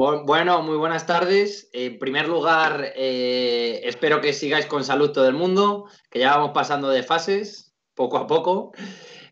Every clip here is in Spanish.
Bueno, muy buenas tardes. En primer lugar, eh, espero que sigáis con salud todo el mundo, que ya vamos pasando de fases, poco a poco.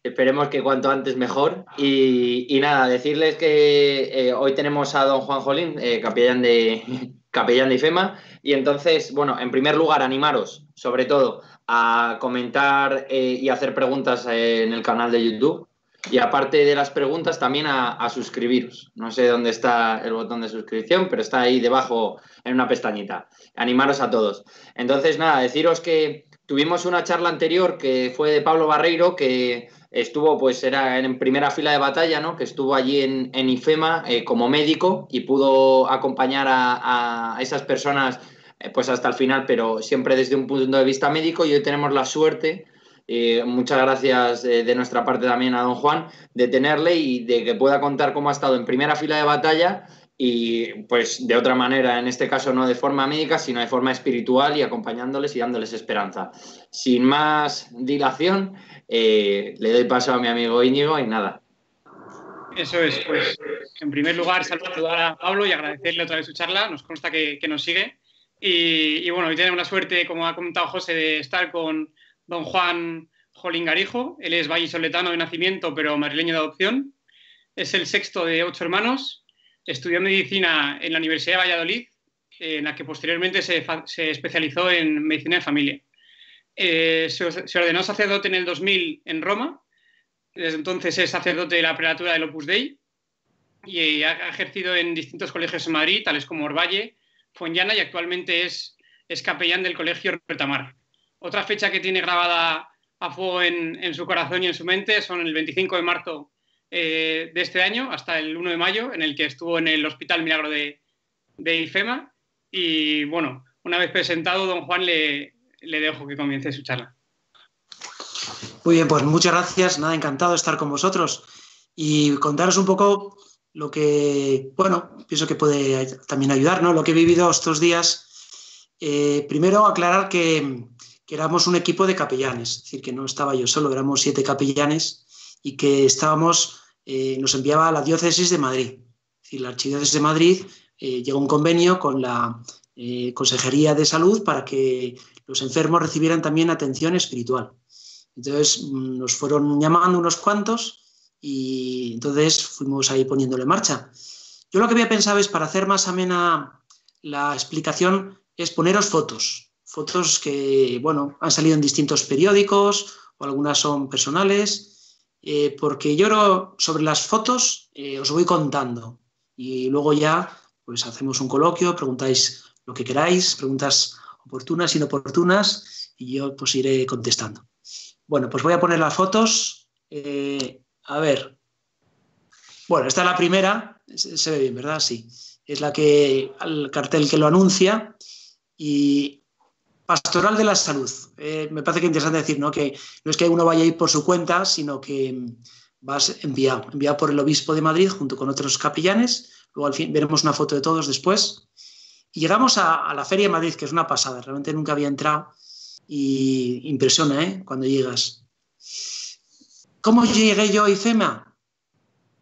Esperemos que cuanto antes mejor. Y, nada, decirles que eh, hoy tenemos a don Juan Jolín, eh, capellán, de, capellán de IFEMA. Y entonces, bueno, en primer lugar, animaros, sobre todo, a comentar y hacer preguntas en el canal de YouTube y aparte de las preguntas, también a, suscribiros. No sé dónde está el botón de suscripción, pero está ahí debajo en una pestañita. Animaros a todos. Entonces, nada, deciros que tuvimos una charla anterior que fue de Pablo Barreiro, que estuvo, pues era en primera fila de batalla, ¿no? Que estuvo allí en, IFEMA eh, como médico y pudo acompañar a, esas personas eh, pues hasta el final, pero siempre desde un punto de vista médico. Y hoy tenemos la suerte muchas gracias eh, de nuestra parte también a don Juan de tenerle y de que pueda contar cómo ha estado en primera fila de batalla y pues de otra manera, en este caso no de forma médica, sino de forma espiritual y acompañándoles y dándoles esperanza. Sin más dilación, eh, le doy paso a mi amigo Íñigo y nada. Eso es, pues en primer lugar saludar a Pablo y agradecerle otra vez su charla, nos consta que, nos sigue. Y, y, bueno, hoy tenemos la suerte, como ha comentado José, de estar con, don Juan Jolín Garijo. Él es vallisoletano de nacimiento, pero madrileño de adopción. Es el sexto de ocho hermanos. Estudió medicina en la Universidad de Valladolid, en la que posteriormente se, especializó en medicina de familia. Eh, se, ordenó sacerdote en el 2000 en Roma. Desde entonces es sacerdote de la prelatura del Opus Dei y ha ejercido en distintos colegios en Madrid, tales como Orvalle, Fuenllana y actualmente es, es capellán del Colegio Retamar. Otra fecha que tiene grabada a fuego en, su corazón y en su mente son el 25 de marzo eh, de este año hasta el 1 de mayo, en el que estuvo en el Hospital Milagro de, IFEMA. Y bueno, una vez presentado, don Juan, le, le dejo que comience su charla. Muy bien, pues muchas gracias. Nada, encantado de estar con vosotros y contaros un poco lo que, bueno, pienso que puede también ayudar, ¿no? Lo que he vivido estos días. Eh, primero, aclarar que, que éramos un equipo de capellanes, es decir, que no estaba yo solo, éramos siete capellanes y que estábamos, eh, nos enviaba a la diócesis de Madrid. Es decir, la archidiócesis de Madrid eh, llegó a un convenio con la eh, Consejería de Salud para que los enfermos recibieran también atención espiritual. Entonces mm, nos fueron llamando unos cuantos y entonces fuimos ahí poniéndole marcha. Yo lo que había pensado es, para hacer más amena la explicación, es poneros fotos, fotos que, bueno, han salido en distintos periódicos o algunas son personales, eh, porque yo sobre las fotos eh, os voy contando y luego ya pues hacemos un coloquio, preguntáis lo que queráis, preguntas oportunas, inoportunas y yo pues iré contestando. Bueno, pues voy a poner las fotos. Eh, a ver. Bueno, esta es la primera. Se, ve bien, ¿verdad? Sí. Es la que, el cartel que lo anuncia. Y Pastoral de la salud. Eh, me parece que es interesante decir ¿no? que no es que uno vaya a ir por su cuenta, sino que vas enviado, enviado por el obispo de Madrid junto con otros capellanes. Luego al fin veremos una foto de todos después. Y llegamos a, la Feria de Madrid, que es una pasada. Realmente nunca había entrado y impresiona ¿eh? cuando llegas. ¿Cómo llegué yo a IFEMA?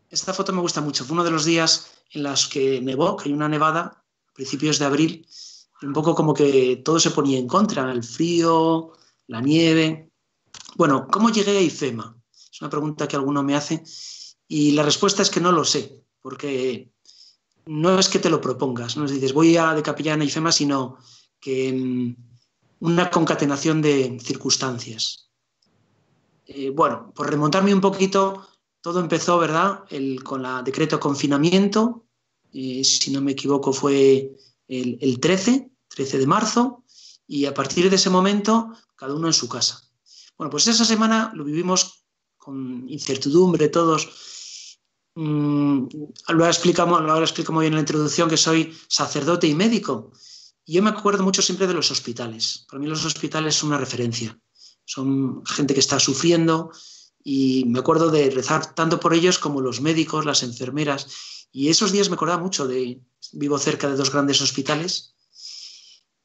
Esta foto me gusta mucho. Fue uno de los días en los que nevó, que hay una nevada, a principios de abril, un poco como que todo se ponía en contra, el frío, la nieve. Bueno, ¿cómo llegué a IFEMA? Es una pregunta que alguno me hace y la respuesta es que no lo sé, porque no es que te lo propongas, no es dices voy a de capellán a IFEMA, sino que mm, una concatenación de circunstancias. Eh, bueno, por remontarme un poquito, todo empezó, ¿verdad?, el, con la decreto de confinamiento, si no me equivoco fue el, 13, 13 de marzo, y a partir de ese momento, cada uno en su casa. Bueno, pues esa semana lo vivimos con incertidumbre todos. Mm, lo, explicamos, lo explico muy bien en la introducción que soy sacerdote y médico. Y yo me acuerdo mucho siempre de los hospitales. Para mí los hospitales son una referencia. Son gente que está sufriendo y me acuerdo de rezar tanto por ellos como los médicos, las enfermeras. Y esos días me acordaba mucho de, vivo cerca de dos grandes hospitales.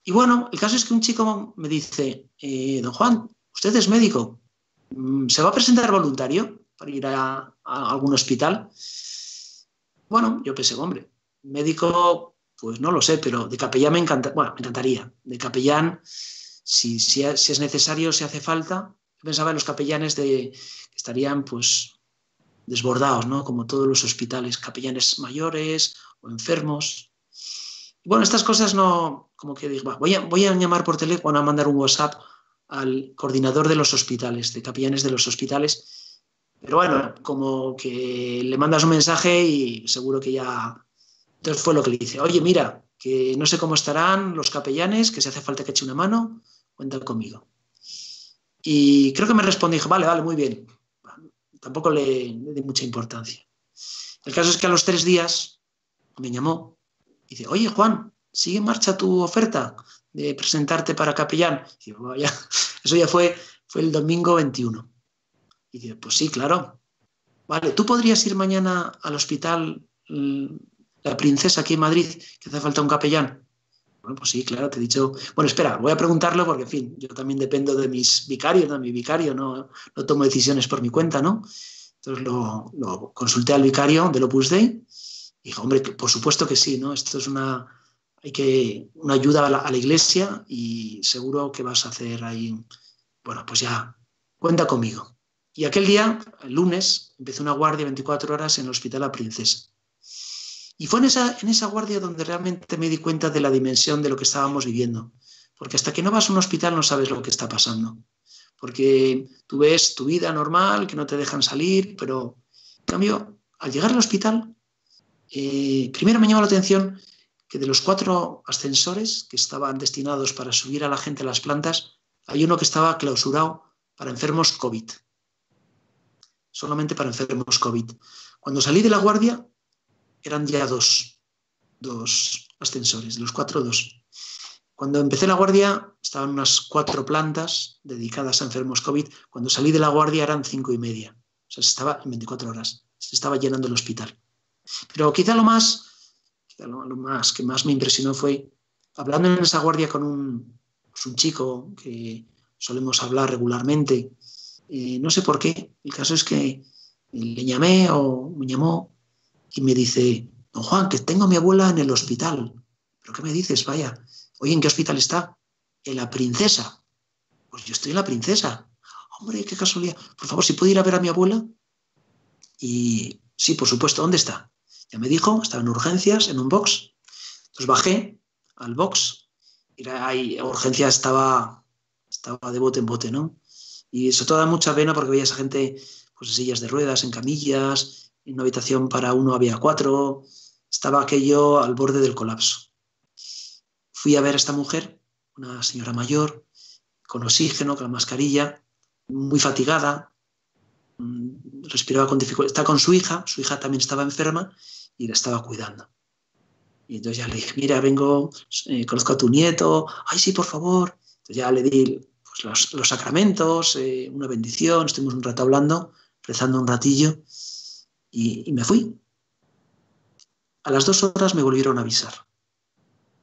Y bueno, el caso es que un chico me dice, eh, don Juan, usted es médico, mm, ¿se va a presentar voluntario para ir a, algún hospital? Bueno, yo pensé, hombre, médico, pues no lo sé, pero de capellán me, encanta, bueno, me encantaría. De capellán, si, si, es necesario, si hace falta. pensaba en los capellanes de, que estarían pues desbordados, ¿no? Como todos los hospitales, capellanes mayores o enfermos. bueno, estas cosas no, como que digo, voy a, voy a llamar por teléfono, a mandar un WhatsApp al coordinador de los hospitales, de capellanes de los hospitales. Pero bueno, como que le mandas un mensaje y seguro que ya... Entonces fue lo que le dice, oye, mira, que no sé cómo estarán los capellanes, que si hace falta que eche una mano, cuenta conmigo. Y creo que me respondió, dijo, vale, vale, muy bien. Tampoco le, le di mucha importancia. El caso es que a los tres días me llamó y dice, oye, Juan, sigue en marcha tu oferta de presentarte para capellán. Y eso ya fue, fue el domingo 21. Y digo, pues sí, claro. Vale, ¿tú podrías ir mañana al hospital mm, La Princesa aquí en Madrid, que hace falta un capellán? Bueno, pues sí, claro, te he dicho. Bueno, espera, voy a preguntarlo porque, en fin, yo también dependo de mis vicarios, de mi vicario, no, no tomo decisiones por mi cuenta, ¿no? Entonces lo, lo consulté al vicario del Opus Dei dijo, hombre, por supuesto que sí, ¿no? Esto es una, hay que una ayuda a la, iglesia y seguro que vas a hacer ahí, bueno, pues ya, cuenta conmigo. Y aquel día, el lunes, empecé una guardia 24 horas en el Hospital La Princesa. Y fue en esa, en esa guardia donde realmente me di cuenta de la dimensión de lo que estábamos viviendo. Porque hasta que no vas a un hospital no sabes lo que está pasando. Porque tú ves tu vida normal, que no te dejan salir, pero en cambio, al llegar al hospital, eh, primero me llamó la atención que de los cuatro ascensores que estaban destinados para subir a la gente a las plantas, hay uno que estaba clausurado para enfermos COVID. Solamente para enfermos COVID. Cuando salí de la guardia, eran ya dos, dos ascensores, de los cuatro, dos. Cuando empecé la guardia, estaban unas cuatro plantas dedicadas a enfermos COVID. Cuando salí de la guardia eran cinco y media. O sea, se estaba en 24 horas. Se estaba llenando el hospital. Pero quizá lo más lo, más que más me impresionó fue hablando en esa guardia con un, pues un chico que solemos hablar regularmente. Eh, no sé por qué. El caso es que le llamé o me llamó y me dice, don Juan, que tengo a mi abuela en el hospital. ¿Pero qué me dices? Vaya, oye, ¿en qué hospital está? En la princesa. Pues yo estoy en la princesa. Hombre, qué casualidad. Por favor, si puedo ir a ver a mi abuela. Y sí, por supuesto, ¿dónde está? Ya me dijo, estaba en urgencias, en un box. Entonces bajé al box. Y ahí, urgencia estaba, estaba de bote en bote, ¿no? Y eso todo da mucha pena porque veía a esa gente pues, en sillas de ruedas, en camillas, en una habitación para uno había cuatro. Estaba aquello al borde del colapso. Fui a ver a esta mujer, una señora mayor, con oxígeno, con la mascarilla, muy fatigada, mm, respiraba con dificultad. Está con su hija, su hija también estaba enferma y la estaba cuidando. Y entonces ya le dije, mira, vengo, eh, conozco a tu nieto, ay, sí, por favor. Entonces ya le di pues, los, sacramentos, eh, una bendición, estuvimos un rato hablando, rezando un ratillo, y, me fui. A las dos horas me volvieron a avisar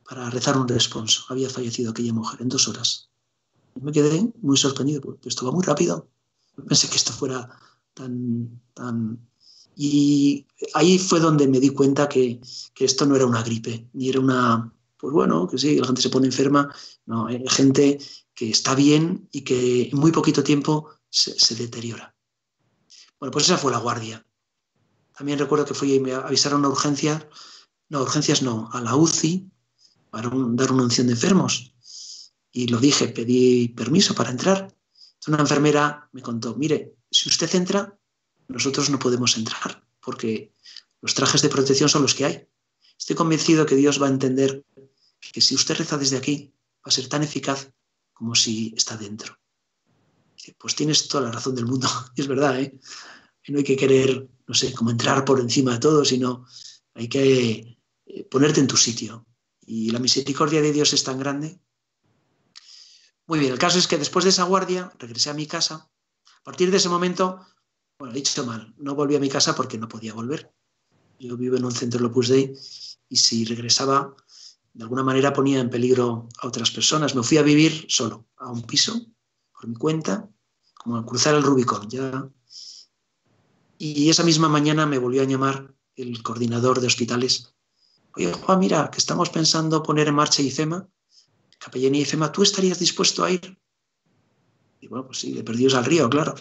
para rezar un responso. Había fallecido aquella mujer en dos horas. me quedé muy sorprendido, porque esto va muy rápido. Pensé que esto fuera tan, tan y ahí fue donde me di cuenta que, esto no era una gripe, ni era una, pues bueno, que sí, la gente se pone enferma, no, gente que está bien y que en muy poquito tiempo se, deteriora. Bueno, pues esa fue la guardia. También recuerdo que fui y me avisaron a urgencias, no, urgencias no, a la UCI para dar una unción de enfermos. Y lo dije, pedí permiso para entrar. Una enfermera me contó, mire, si usted entra, nosotros no podemos entrar porque los trajes de protección son los que hay. Estoy convencido que Dios va a entender que si usted reza desde aquí, va a ser tan eficaz como si está dentro. Pues tienes toda la razón del mundo, es verdad, ¿eh? No hay que querer, no sé, como entrar por encima de todo, sino hay que eh, ponerte en tu sitio. Y la misericordia de Dios es tan grande. Muy bien, el caso es que después de esa guardia regresé a mi casa. A partir de ese momento bueno, dicho mal, no volví a mi casa porque no podía volver. Yo vivo en un centro Opus Dei y si regresaba, de alguna manera ponía en peligro a otras personas. Me fui a vivir solo, a un piso, por mi cuenta, como a cruzar el Rubicón. Ya. Y esa misma mañana me volvió a llamar el coordinador de hospitales oye Juan, mira, que estamos pensando poner en marcha IFEMA, Capellanía IFEMA, ¿tú estarías dispuesto a ir? Y bueno, pues sí, de perdidos al río, claro.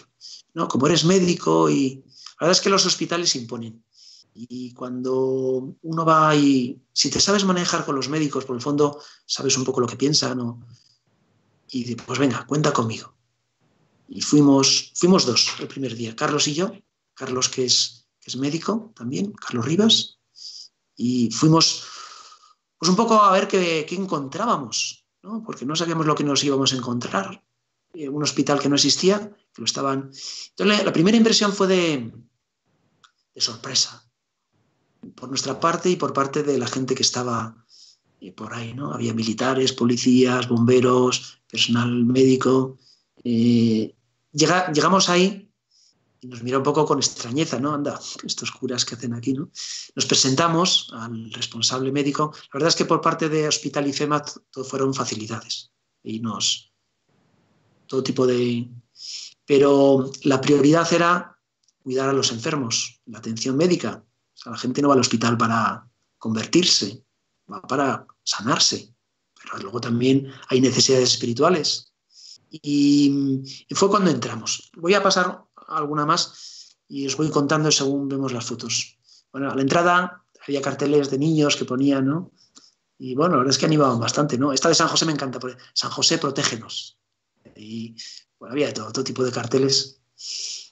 No, como eres médico y la verdad es que los hospitales imponen. Y cuando uno va y si te sabes manejar con los médicos, por el fondo sabes un poco lo que piensan, ¿no? y pues venga, cuenta conmigo. Y fuimos, fuimos dos el primer día, Carlos y yo, Carlos que es, que es médico también, Carlos Rivas, y fuimos pues un poco a ver qué, qué encontrábamos, ¿no? porque no sabíamos lo que nos íbamos a encontrar. Eh, un hospital que no existía, que lo estaban... Entonces la, primera impresión fue de, de sorpresa, por nuestra parte y por parte de la gente que estaba eh, por ahí, ¿no? Había militares, policías, bomberos, personal médico. Eh, llegamos ahí y nos mira un poco con extrañeza, ¿no? Anda, estos curas que hacen aquí, ¿no? Nos presentamos al responsable médico. La verdad es que por parte de Hospital y FEMA todo fueron facilidades y nos... todo tipo de... Pero la prioridad era cuidar a los enfermos, la atención médica. O sea, la gente no va al hospital para convertirse, va para sanarse. Pero luego también hay necesidades espirituales. Y, fue cuando entramos. Voy a pasar alguna más y os voy contando según vemos las fotos. Bueno, a la entrada había carteles de niños que ponían, ¿no? Y bueno, la verdad es que animaban bastante, ¿no? Esta de San José me encanta, porque San José, protégenos. Y bueno, había todo, tipo de carteles.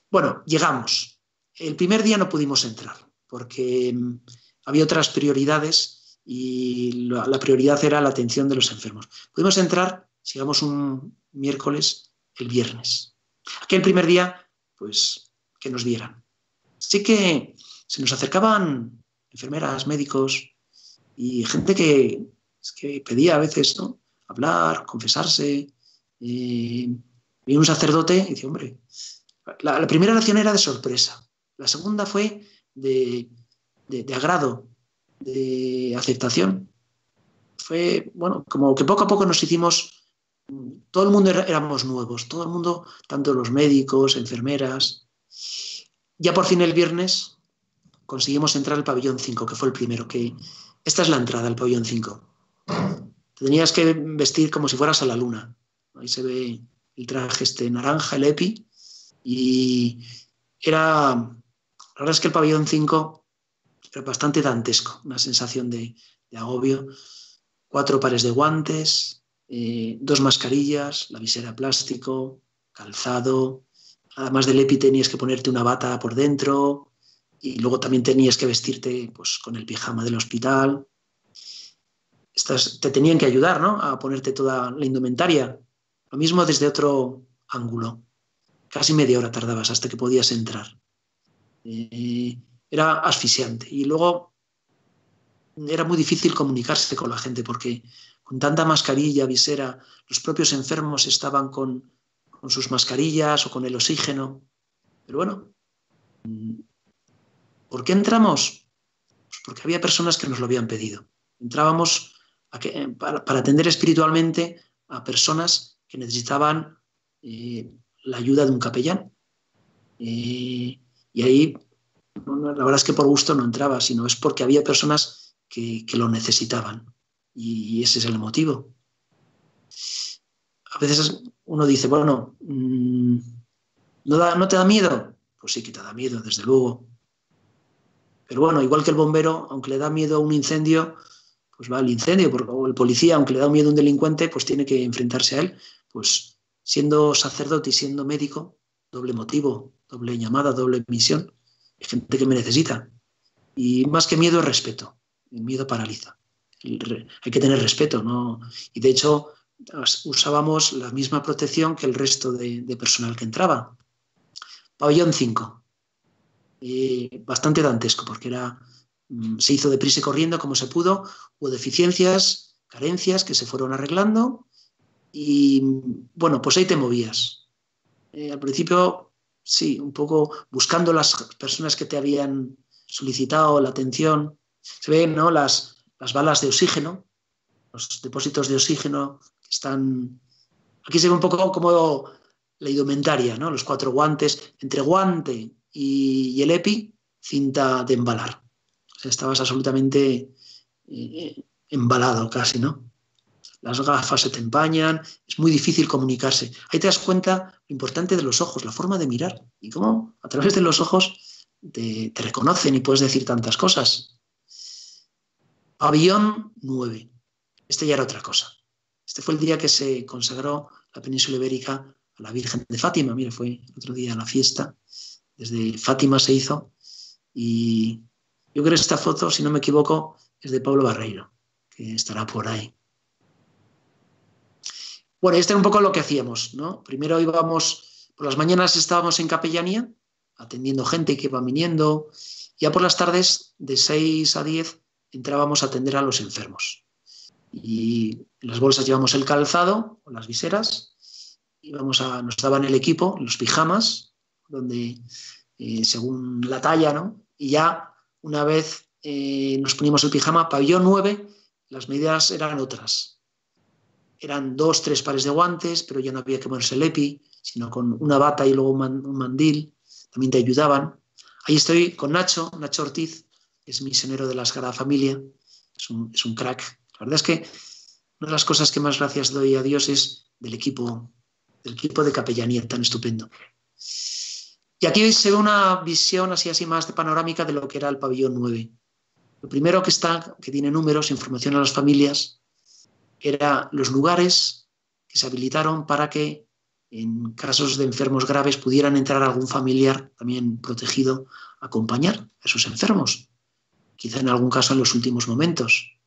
Bueno, llegamos. El primer día no pudimos entrar porque mm, había otras prioridades y la prioridad era la atención de los enfermos. Pudimos entrar, sigamos un miércoles, el viernes. Aquel primer día, pues, que nos vieran. Sí que se nos acercaban enfermeras, médicos y gente que, que pedía a veces ¿no? hablar, confesarse. Y un sacerdote y dice, hombre, la, primera oración era de sorpresa. La segunda fue de, agrado, de aceptación. Fue, bueno, como que poco a poco nos hicimos, todo el mundo éramos nuevos, todo el mundo, tanto los médicos, enfermeras. Ya por fin el viernes conseguimos entrar al pabellón 5, que fue el primero, que esta es la entrada al pabellón 5. tenías que vestir como si fueras a la luna. Ahí se ve el traje este naranja, el EPI, y era la verdad es que el pabellón 5 era bastante dantesco, una sensación de, agobio. Cuatro pares de guantes, eh, dos mascarillas, la visera plástico, calzado. Además del EPI tenías que ponerte una bata por dentro y luego también tenías que vestirte pues, con el pijama del hospital. Estas, te tenían que ayudar ¿no? a ponerte toda la indumentaria. Lo mismo desde otro ángulo. Casi media hora tardabas hasta que podías entrar. Eh, era asfixiante. Y luego era muy difícil comunicarse con la gente porque con tanta mascarilla, visera, los propios enfermos estaban con, sus mascarillas o con el oxígeno. Pero bueno, ¿por qué entramos? Pues porque había personas que nos lo habían pedido. Entrábamos para, atender espiritualmente a personas que necesitaban eh, la ayuda de un capellán. Eh, y ahí, la verdad es que por gusto no entraba, sino es porque había personas que, lo necesitaban. Y, ese es el motivo. A veces uno dice, bueno, mm, ¿no, ¿no te da miedo? Pues sí que te da miedo, desde luego. Pero bueno, igual que el bombero, aunque le da miedo a un incendio, pues va al incendio, o el policía, aunque le da miedo a un delincuente, pues tiene que enfrentarse a él. Pues siendo sacerdote y siendo médico, doble motivo, doble llamada, doble misión. Hay gente que me necesita. Y más que miedo es respeto. El miedo paraliza. hay que tener respeto, ¿no? Y de hecho, usábamos la misma protección que el resto de, personal que entraba. Pabellón 5. bastante dantesco, porque era, mm, se hizo deprisa y corriendo como se pudo. Hubo deficiencias, carencias que se fueron arreglando. Y bueno, pues ahí te movías. Eh, al principio sí, un poco buscando las personas que te habían solicitado la atención. Se ven ¿no? las, las balas de oxígeno, los depósitos de oxígeno que están... Aquí se ve un poco como la indumentaria, ¿no? los cuatro guantes, entre guante y, el EPI, cinta de embalar. O sea, estabas absolutamente eh, embalado casi, ¿no? Las gafas se te empañan, es muy difícil comunicarse. Ahí te das cuenta lo importante de los ojos, la forma de mirar y cómo a través de los ojos te, reconocen y puedes decir tantas cosas. Avión 9. Este ya era otra cosa. Este fue el día que se consagró la península ibérica a la Virgen de Fátima. Mira, fue otro día la fiesta. Desde Fátima se hizo. Y yo creo que esta foto, si no me equivoco, es de Pablo Barreiro, que estará por ahí. Bueno, este era un poco lo que hacíamos, ¿no? Primero íbamos, por las mañanas estábamos en capellanía, atendiendo gente que iba viniendo. Ya por las tardes, de 6 a 10, entrábamos a atender a los enfermos. Y en las bolsas llevamos el calzado o las viseras, íbamos a, nos daban el equipo, los pijamas, donde eh, según la talla, ¿no? Y ya una vez eh, nos poníamos el pijama, pabellón 9, las medidas eran otras. Eran dos, tres pares de guantes, pero ya no había que ponerse el EPI, sino con una bata y luego un, mandil, también te ayudaban. Ahí estoy con Nacho, Nacho Ortiz, es misionero de la Sagrada Familia, es un, es un crack, la verdad es que una de las cosas que más gracias doy a Dios es del equipo, del equipo de capellanía tan estupendo. Y aquí se ve una visión así, así más de panorámica de lo que era el pabellón 9. Lo primero que está, que tiene números, información a las familias, era los lugares que se habilitaron para que en casos de enfermos graves pudieran entrar algún familiar también protegido a acompañar a esos enfermos, quizá en algún caso en los últimos momentos.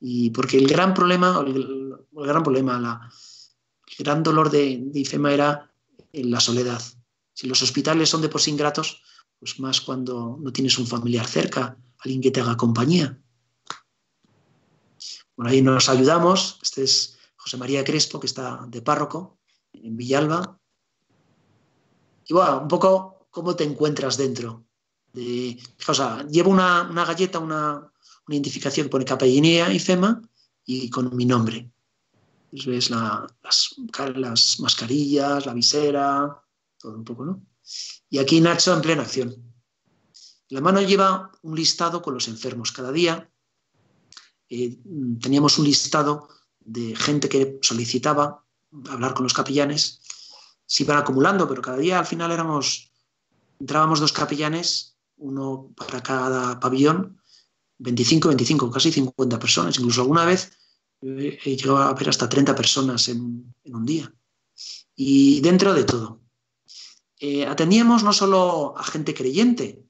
Y porque el gran problema, el, gran problema, el gran dolor de, de IFEMA era la soledad. Si los hospitales son de por sí ingratos, pues más cuando no tienes un familiar cerca, alguien que te haga compañía. Bueno, ahí nos ayudamos. Este es José María Crespo, que está de párroco en Villalba. Y bueno, un poco cómo te encuentras dentro. De, o sea, llevo una, galleta, una, identificación que pone capellanía y FEMA y con mi nombre. Ves las, mascarillas, la visera, todo un poco, ¿no? Y aquí Nacho en plena acción. La mano lleva un listado con los enfermos. Cada día eh, teníamos un listado de gente que solicitaba hablar con los capellanes. Se iban acumulando, pero cada día al final éramos, entrábamos dos capellanes, uno para cada pabellón, 25, 25, casi 50 personas. Incluso alguna vez he llegado a ver hasta 30 personas en, un día. Y dentro de todo. Eh, atendíamos no solo a gente creyente,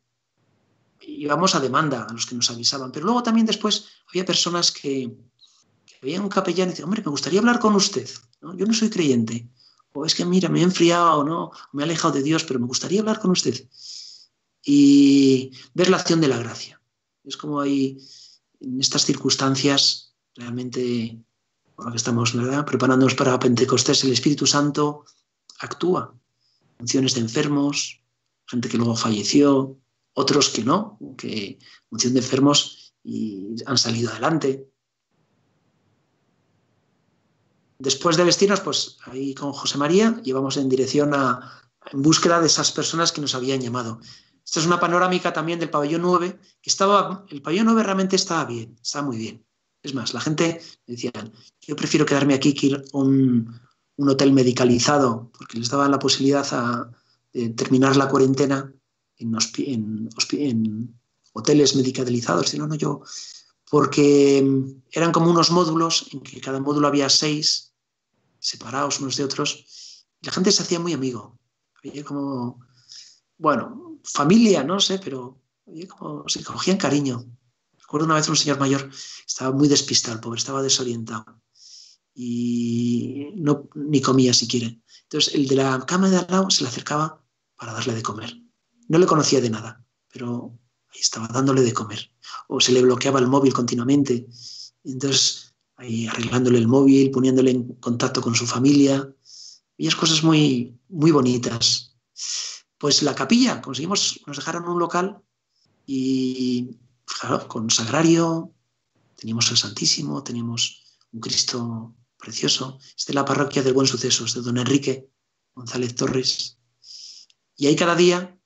íbamos a demanda a los que nos avisaban, pero luego también después había personas que, que veían un capellán y decían, hombre, me gustaría hablar con usted. Yo no soy creyente. O es que, mira, me he enfriado, ¿no? me he alejado de Dios, pero me gustaría hablar con usted. Y ver la acción de la gracia. Es como hay en estas circunstancias realmente, ahora que estamos preparándonos para Pentecostés, el Espíritu Santo actúa. Funciones de enfermos, gente que luego falleció, otros que no, que función de enfermos y han salido adelante. Después de vestirnos, pues ahí con José María llevamos en dirección a, en búsqueda de esas personas que nos habían llamado. Esta es una panorámica también del pabellón 9, que estaba, el pabellón 9 realmente estaba bien, estaba muy bien. Es más, la gente decía, yo prefiero quedarme aquí que ir a un, hotel medicalizado, porque les daban la posibilidad de terminar la cuarentena en, hoteles medicalizados. no, no, yo, porque eran como unos módulos en que cada módulo había seis, separados unos de otros, y la gente se hacía muy amigo. Había como, bueno, familia, no sé, pero como se cogían cariño. Recuerdo una vez un señor mayor, estaba muy despistado, el pobre, estaba desorientado y no, ni comía siquiera. Entonces el de la cama de al lado se le acercaba para darle de comer. No le conocía de nada, pero ahí estaba dándole de comer. O se le bloqueaba el móvil continuamente. Entonces ahí arreglándole el móvil, poniéndole en contacto con su familia. Es cosas muy, muy bonitas. Pues la capilla, conseguimos, nos dejaron un local y claro, con sagrario, teníamos el Santísimo, teníamos un Cristo precioso. Es de la parroquia del Buen Sucesos, de don Enrique González Torres. Y ahí cada día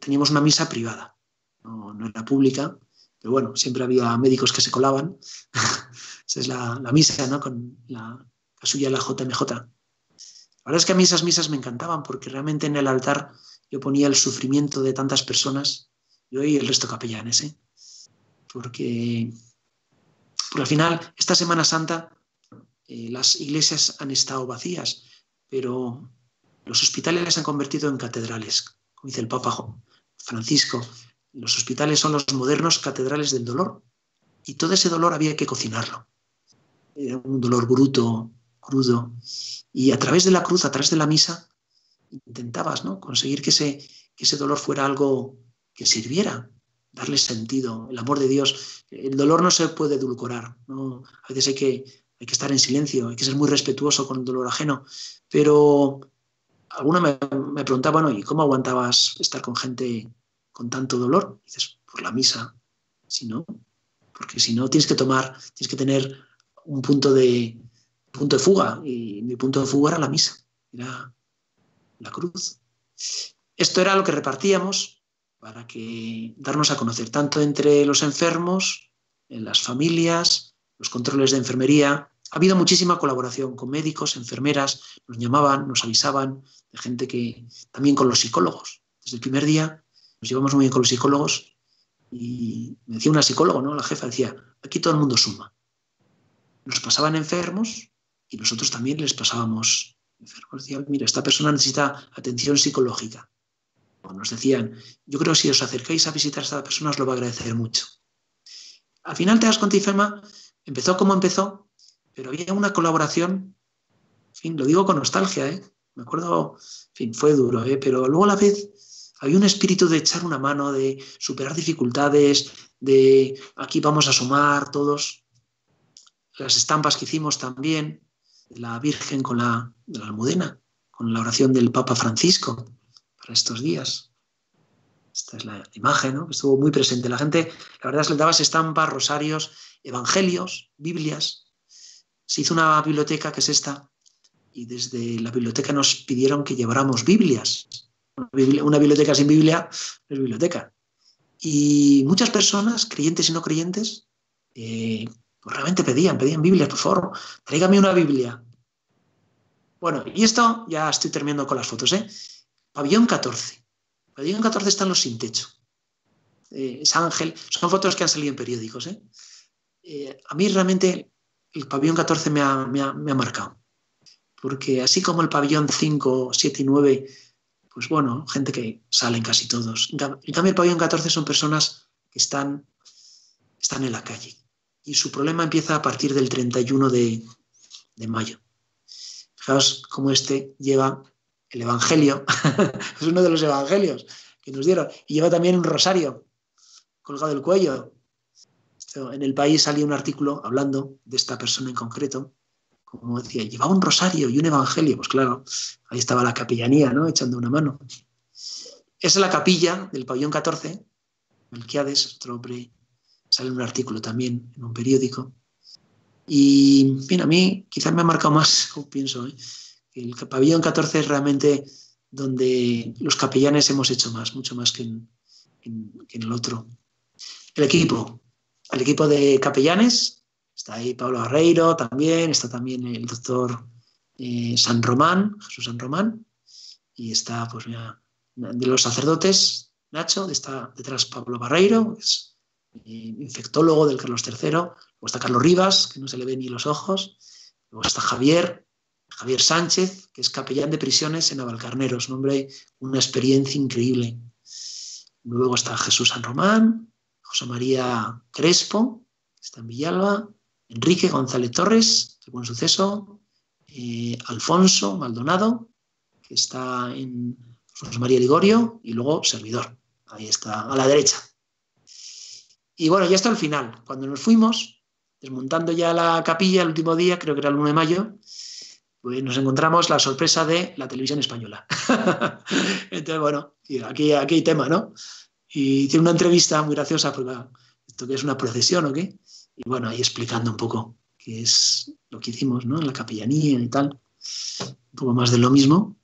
teníamos una misa privada, no, era pública, pero bueno, siempre había médicos que se colaban. Esa es la, misa, ¿no? Con la, suya, la JMJ. La verdad es que a mí esas misas me encantaban porque realmente en el altar yo ponía el sufrimiento de tantas personas, yo y el resto capellanes, ¿eh? Porque, al final, esta Semana Santa, eh, las iglesias han estado vacías, pero los hospitales se han convertido en catedrales, dice el Papa Francisco. Los hospitales son los modernos catedrales del dolor. Y todo ese dolor había que cocinarlo. Era un dolor bruto, crudo. Y a través de la cruz, a través de la misa, intentabas ¿no? conseguir que ese, que ese dolor fuera algo que sirviera, darle sentido, el amor de Dios. El dolor no se puede edulcorar. ¿no? A veces hay que, hay que estar en silencio, hay que ser muy respetuoso con el dolor ajeno. Pero alguna me, me preguntaba, ¿y cómo aguantabas estar con gente con tanto dolor? dices, por la misa. Si no, porque si no tienes que tomar, tienes que tener un punto de, punto de fuga. Y mi punto de fuga era la misa, era la cruz. Esto era lo que repartíamos para que darnos a conocer, tanto entre los enfermos, en las familias, los controles de enfermería. Ha habido muchísima colaboración con médicos, enfermeras, nos llamaban, nos avisaban, de gente que también con los psicólogos. Desde el primer día nos llevamos muy bien con los psicólogos y me decía una psicóloga, ¿no? La jefa decía, aquí todo el mundo suma. Nos pasaban enfermos y nosotros también les pasábamos enfermos. Decían, mira, esta persona necesita atención psicológica. O nos decían, yo creo que si os acercáis a visitar a esta persona os lo va a agradecer mucho. Al final te das cuenta, Ifema, empezó como empezó, pero había una colaboración, en fin, lo digo con nostalgia, ¿eh? Me acuerdo, en fin, fue duro, ¿eh? pero luego a la vez había un espíritu de echar una mano, de superar dificultades, de aquí vamos a sumar todos. Las estampas que hicimos también, de la Virgen con la, de la almudena, con la oración del Papa Francisco para estos días. Esta es la imagen, ¿no? estuvo muy presente. La gente, la verdad, es que le dabas estampas, rosarios, evangelios, Biblias. Se hizo una biblioteca que es esta, y desde la biblioteca nos pidieron que lleváramos Biblias una biblioteca sin Biblia no es biblioteca. Y muchas personas, creyentes y no creyentes, eh, pues realmente pedían, pedían Biblias, por favor, tráigame una Biblia. Bueno, y esto ya estoy terminando con las fotos, ¿eh? Pabellón 14. Pabellón 14 están los sin techo. Eh, es Ángel, son fotos que han salido en periódicos, ¿eh? a mí realmente el pabellón 14 me ha, marcado. Porque así como el pabellón 5, 7 y 9 pues bueno, gente que salen casi todos. En cambio, el pabellón 14 son personas que están, están en la calle. Y su problema empieza a partir del 31 de, de mayo. Fijaos cómo este lleva el Evangelio, es uno de los Evangelios que nos dieron, y lleva también un rosario colgado del cuello. En el país salió un artículo hablando de esta persona en concreto, como decía, llevaba un rosario y un evangelio. Pues claro, ahí estaba la capellanía, ¿no? Echando una mano. Es la capilla del pabellón 14. Melquiades, otro hombre, sale un artículo también en un periódico. Y, bien, a mí quizás me ha marcado más, como pienso, ¿eh? el pabellón 14 es realmente donde los capellanes hemos hecho más, mucho más que en el otro. El equipo, el equipo de capellanes. Está ahí Pablo Barreiro también, está también el doctor eh, San Román, Jesús San Román, y está, pues mira, de los sacerdotes, Nacho, está detrás Pablo Barreiro, que es eh, infectólogo del Carlos III, luego está Carlos Rivas, que no se le ven ni los ojos, luego está Javier, Javier Sánchez, que es capellán de prisiones en Navalcarneros, un hombre, una experiencia increíble. Luego está Jesús San Román, José María Crespo, que está en Villalba, Enrique González Torres, de buen suceso, eh, Alfonso Maldonado, que está en José María Ligorio, y luego servidor, ahí está, a la derecha. Y bueno, ya está el final. Cuando nos fuimos, desmontando ya la capilla el último día, creo que era el 1 de mayo, pues nos encontramos la sorpresa de la televisión española. Entonces, bueno, aquí, aquí hay tema, ¿no? Y tiene una entrevista muy graciosa, porque esto que es una procesión o qué, y bueno, ahí explicando un poco qué es lo que hicimos ¿no? en la capellanía y tal, un poco más de lo mismo.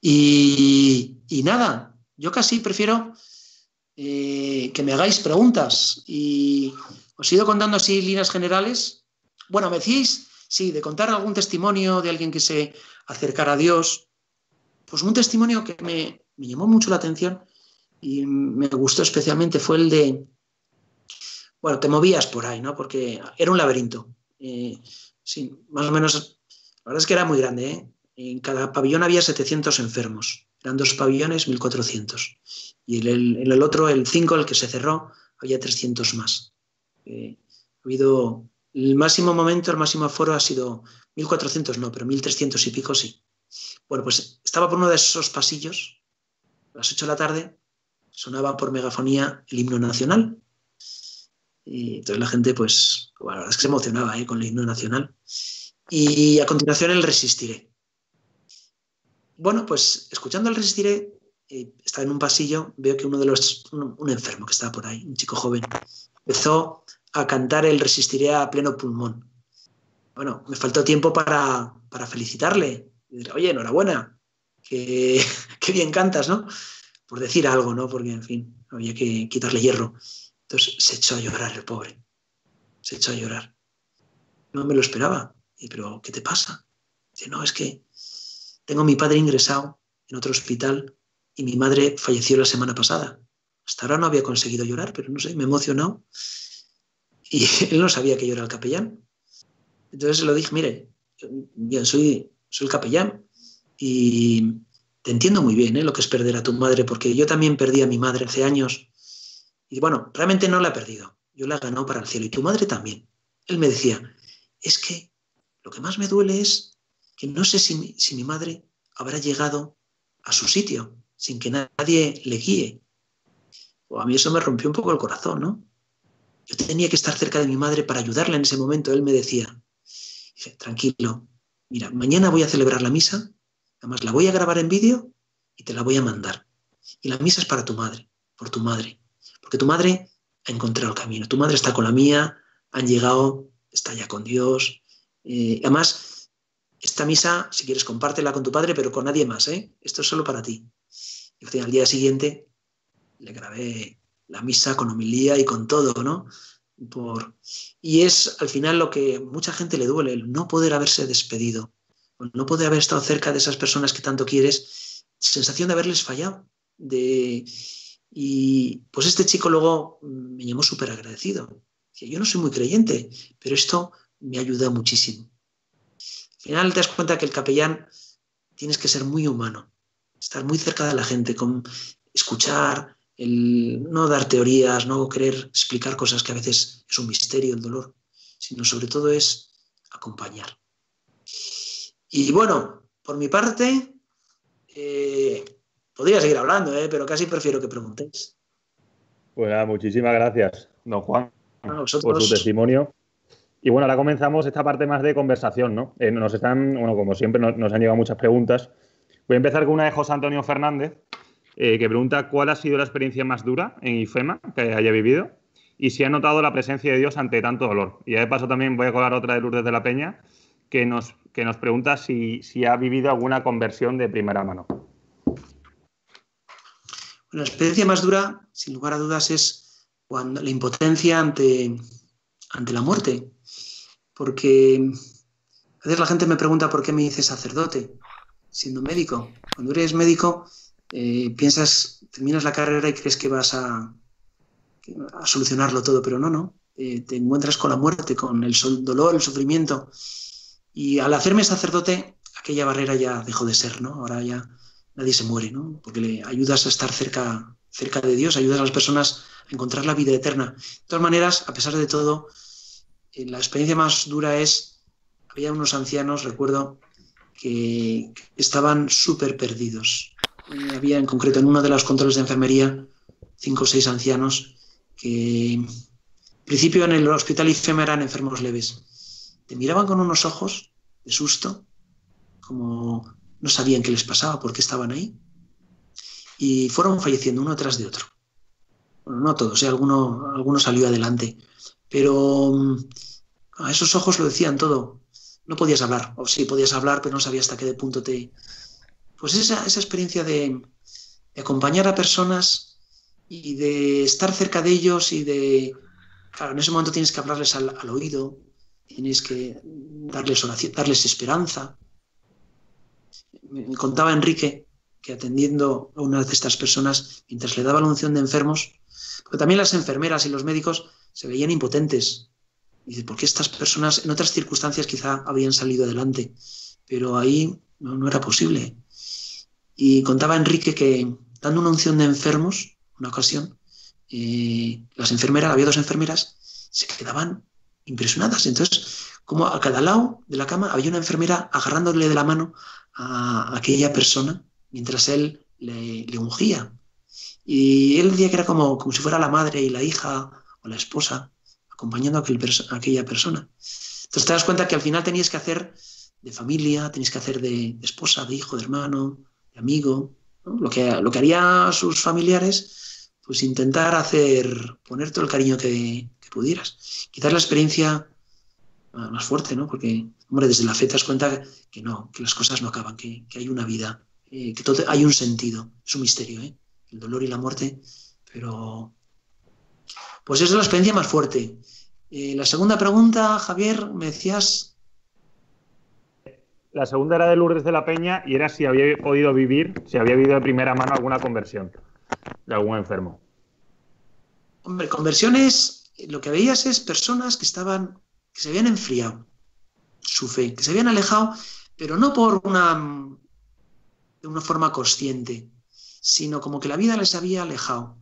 Y, nada, yo casi prefiero eh, que me hagáis preguntas y os he ido contando así líneas generales. Bueno, me decís, sí, de contar algún testimonio de alguien que se acercara a Dios. Pues un testimonio que me, me llamó mucho la atención y me gustó especialmente fue el de, bueno, te movías por ahí, ¿no? Porque era un laberinto. Eh, sí, más o menos, la verdad es que era muy grande, ¿eh? En cada pabellón había 700 enfermos. Eran dos pabellones, 1400. Y en el, el, otro, el 5, el que se cerró, había 300 más. Eh, ha habido el máximo momento, el máximo aforo ha sido 1400, no, pero 1300 y pico sí. Bueno, pues estaba por uno de esos pasillos, a las 8 de la tarde, sonaba por megafonía el himno nacional. Y entonces la gente, pues, bueno, la verdad es que se emocionaba ¿eh? con el himno nacional. Y a continuación el Resistiré. Bueno, pues escuchando el Resistiré, eh, estaba en un pasillo, veo que uno de los, un, enfermo que estaba por ahí, un chico joven, empezó a cantar el Resistiré a pleno pulmón. Bueno, me faltó tiempo para, para felicitarle. Y decir, Oye, enhorabuena, que, que bien cantas, ¿no? Por decir algo, ¿no? Porque, en fin, había que quitarle hierro. Entonces se echó a llorar el pobre. Se echó a llorar. No me lo esperaba. Y, pero, ¿qué te pasa? Dice, no, es que tengo a mi padre ingresado en otro hospital y mi madre falleció la semana pasada. Hasta ahora no había conseguido llorar, pero no sé, me emocionó. Y él no sabía que yo era el capellán. Entonces le dije, mire, yo soy, soy el capellán y te entiendo muy bien ¿eh? lo que es perder a tu madre, porque yo también perdí a mi madre hace años. Y bueno, realmente no la he perdido. Yo la he ganado para el cielo y tu madre también. Él me decía, es que lo que más me duele es que no sé si mi, si mi madre habrá llegado a su sitio sin que nadie le guíe. O a mí eso me rompió un poco el corazón, ¿no? Yo tenía que estar cerca de mi madre para ayudarla en ese momento. Él me decía, tranquilo, mira, mañana voy a celebrar la misa, además la voy a grabar en vídeo y te la voy a mandar. Y la misa es para tu madre, por tu madre, porque tu madre ha encontrado el camino, tu madre está con la mía, han llegado, está ya con Dios. Eh, además, esta misa, si quieres, compártela con tu padre, pero con nadie más, ¿eh? Esto es solo para ti. Y al día siguiente le grabé la misa con homilía y con todo, ¿no? Por... Y es al final lo que mucha gente le duele, el no poder haberse despedido, no poder haber estado cerca de esas personas que tanto quieres, sensación de haberles fallado. De... Y pues este chico luego me llamó súper agradecido. Yo no soy muy creyente, pero esto me ayuda muchísimo. Al final te das cuenta que el capellán tienes que ser muy humano, estar muy cerca de la gente, con escuchar, el no dar teorías, no querer explicar cosas que a veces es un misterio, el dolor, sino sobre todo es acompañar. Y bueno, por mi parte, eh, podría seguir hablando, eh, pero casi prefiero que preguntéis. Pues muchísimas gracias, don Juan, por su testimonio. Y bueno, ahora comenzamos esta parte más de conversación, ¿no? Eh, nos están, bueno, como siempre, nos, nos han llegado muchas preguntas. Voy a empezar con una de José Antonio Fernández, eh, que pregunta cuál ha sido la experiencia más dura en IFEMA que haya vivido y si ha notado la presencia de Dios ante tanto dolor. Y de paso también voy a colar otra de Lourdes de la Peña, que nos, que nos pregunta si, si ha vivido alguna conversión de primera mano. La experiencia más dura, sin lugar a dudas, es cuando la impotencia ante, ante la muerte. Porque a veces la gente me pregunta por qué me hice sacerdote, siendo médico. Cuando eres médico, eh, piensas, terminas la carrera y crees que vas a, solucionarlo todo, pero no, no. Eh, te encuentras con la muerte, con el dolor, el sufrimiento. Y al hacerme sacerdote, aquella barrera ya dejó de ser, ¿no? Ahora ya nadie se muere, ¿no? Porque le ayudas a estar cerca, cerca de Dios, ayudas a las personas a encontrar la vida eterna. De todas maneras, a pesar de todo, eh, la experiencia más dura es, había unos ancianos, recuerdo, que, estaban súper perdidos había en concreto en uno de los controles de enfermería cinco o seis ancianos que en principio en el hospital IFEM eran enfermos leves. Te miraban con unos ojos de susto, como no sabían qué les pasaba, por qué estaban ahí. Y fueron falleciendo uno tras de otro. Bueno, no todos, ¿eh? alguno, alguno salió adelante. Pero mm, a esos ojos lo decían todo. No podías hablar, o sí podías hablar, pero no sabías hasta qué punto te, pues esa, esa experiencia de, de, acompañar a personas y de estar cerca de ellos y de, claro, en ese momento tienes que hablarles al, oído, tienes que darles oración, darles esperanza. Me contaba Enrique que atendiendo a una de estas personas, mientras le daba la unción de enfermos, porque también las enfermeras y los médicos se veían impotentes. Dice, ¿por qué estas personas en otras circunstancias quizá habían salido adelante? Pero ahí no, era posible. Y contaba Enrique que dando una unción de enfermos, una ocasión, eh, las enfermeras, había dos enfermeras, se quedaban impresionadas. Entonces, como a cada lado de la cama había una enfermera agarrándole de la mano a aquella persona mientras él le, ungía. Y él decía que era como, como, si fuera la madre y la hija o la esposa acompañando a, aquella persona. Entonces te das cuenta que al final tenías que hacer de familia, tenías que hacer de, esposa, de hijo, de hermano, de amigo. Lo, que, lo que haría sus familiares, pues intentar hacer, poner todo el cariño que, pudieras. Quizás la experiencia más fuerte, ¿no? Porque, hombre, desde la fe te das cuenta que no, que las cosas no acaban, que, que hay una vida eh, que todo, hay un sentido, es un misterio, ¿eh? el dolor y la muerte, pero pues esa es la experiencia más fuerte. Eh, la segunda pregunta, Javier, me decías... La segunda era de Lourdes de la Peña y era si había podido vivir, si había vivido de primera mano alguna conversión de algún enfermo. Hombre, conversiones, lo que veías es personas que estaban, que se habían enfriado su fe, que se habían alejado, pero no por una de una forma consciente, sino como que la vida les había alejado.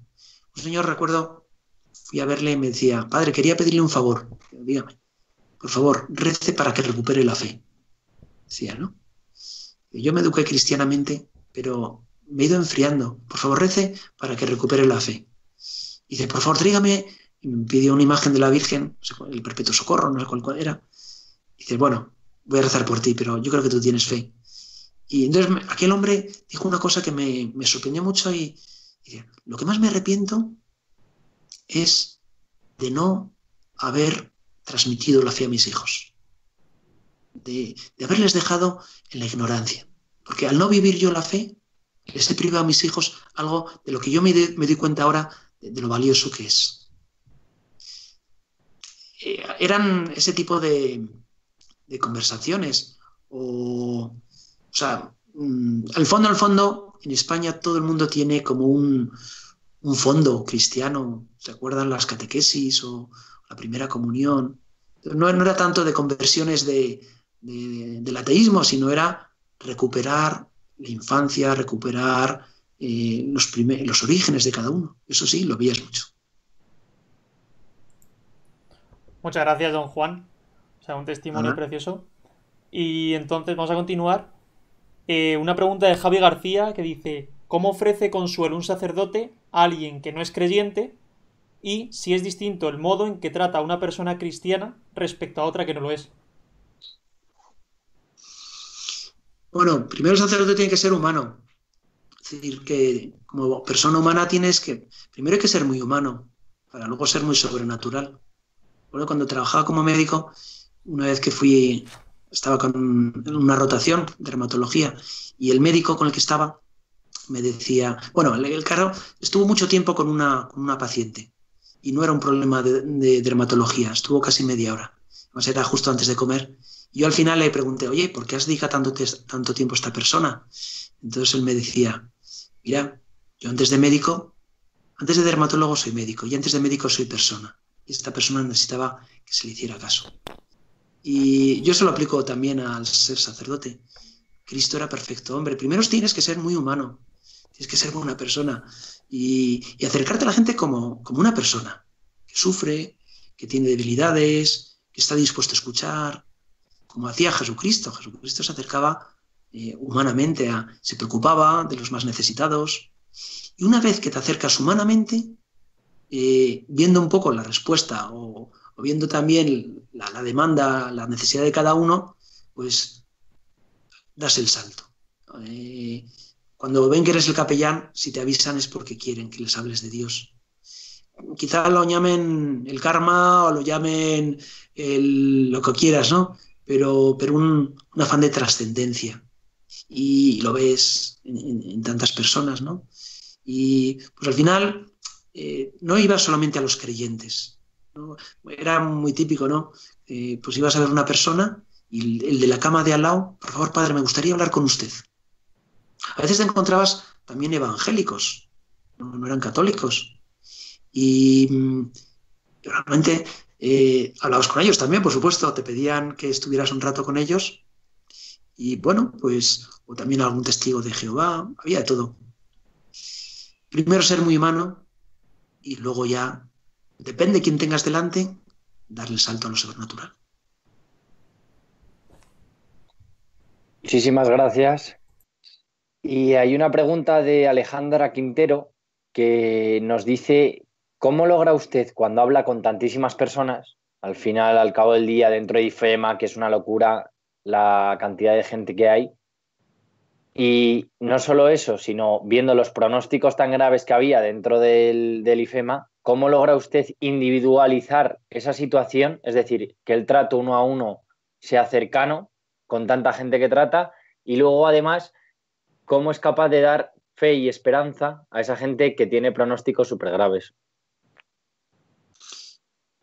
Un señor, recuerdo, fui a verle y me decía, padre, quería pedirle un favor. Dígame, por favor, rece para que recupere la fe. Decía, ¿no? Yo me eduqué cristianamente, pero me he ido enfriando. Por favor, rece para que recupere la fe. Y dice, por favor, trígame. Y me pidió una imagen de la Virgen, el perpetuo socorro, no sé cuál, era. Y dice, bueno, voy a rezar por ti, pero yo creo que tú tienes fe. Y entonces aquel hombre dijo una cosa que me, sorprendió mucho y, lo que más me arrepiento es de no haber transmitido la fe a mis hijos, de, haberles dejado en la ignorancia. Porque al no vivir yo la fe, les he privado a mis hijos algo de lo que yo me, doy cuenta ahora de, lo valioso que es. Eh, eran ese tipo de, de conversaciones o o sea, mm, al fondo, al fondo, en España todo el mundo tiene como un, fondo cristiano. ¿Se acuerdan las catequesis o la primera comunión? No, era tanto de conversiones de, del ateísmo, sino era recuperar la infancia, recuperar eh, los, los orígenes de cada uno. Eso sí, lo veías mucho. Muchas gracias, don Juan. O sea, un testimonio precioso. Y entonces vamos a continuar eh, una pregunta de Javi García que dice, ¿cómo ofrece consuelo un sacerdote a alguien que no es creyente? Y si es distinto el modo en que trata a una persona cristiana respecto a otra que no lo es. Bueno, primero el sacerdote tiene que ser humano. Es decir, que como persona humana tienes que, primero hay que ser muy humano, para luego ser muy sobrenatural. Bueno, cuando trabajaba como médico, una vez que fui estaba con una rotación, dermatología, y el médico con el que estaba me decía, bueno, el, carro estuvo mucho tiempo con una, paciente y no era un problema de, dermatología, estuvo casi media hora, además era justo antes de comer. Yo al final le pregunté, oye, ¿por qué has dedicado tanto, tanto tiempo a esta persona? Entonces él me decía, mira, yo antes de médico, antes de dermatólogo soy médico y antes de médico soy persona. Y esta persona necesitaba que se le hiciera caso. Y yo se lo aplico también al ser sacerdote. Cristo era perfecto hombre. Primero tienes que ser muy humano, tienes que ser buena persona y, acercarte a la gente como, como una persona que sufre, que tiene debilidades, que está dispuesto a escuchar, como hacía Jesucristo. Jesucristo se acercaba eh, humanamente, se preocupaba de los más necesitados. Y una vez que te acercas humanamente, eh, viendo un poco la respuesta o, viendo también la, demanda, la necesidad de cada uno, pues das el salto. Eh, cuando ven que eres el capellán, si te avisan es porque quieren que les hables de Dios. Quizá lo llamen el karma o lo llamen lo que quieras, ¿no? Pero, pero un, afán de trascendencia. Y, lo ves en, en, tantas personas, ¿no? Y pues al final eh, no iba solamente a los creyentes. Era muy típico, ¿no? Eh, pues ibas a ver una persona y el, de la cama de al lado, por favor, padre, me gustaría hablar con usted. A veces te encontrabas también evangélicos, no, eran católicos. Y mm, realmente eh, hablabas con ellos también, por supuesto, te pedían que estuvieras un rato con ellos. Y bueno, pues, o también algún testigo de Jehová, había de todo. Primero ser muy humano y luego ya, depende de quién tengas delante, darle el salto a lo sobrenatural. Muchísimas gracias. Y hay una pregunta de Alejandra Quintero que nos dice, ¿cómo logra usted cuando habla con tantísimas personas? Al final, al cabo del día, dentro de IFEMA, que es una locura la cantidad de gente que hay. Y no solo eso, sino viendo los pronósticos tan graves que había dentro del, del IFEMA, ¿cómo logra usted individualizar esa situación? Es decir, que el trato uno a uno sea cercano con tanta gente que trata y luego además cómo es capaz de dar fe y esperanza a esa gente que tiene pronósticos súper graves.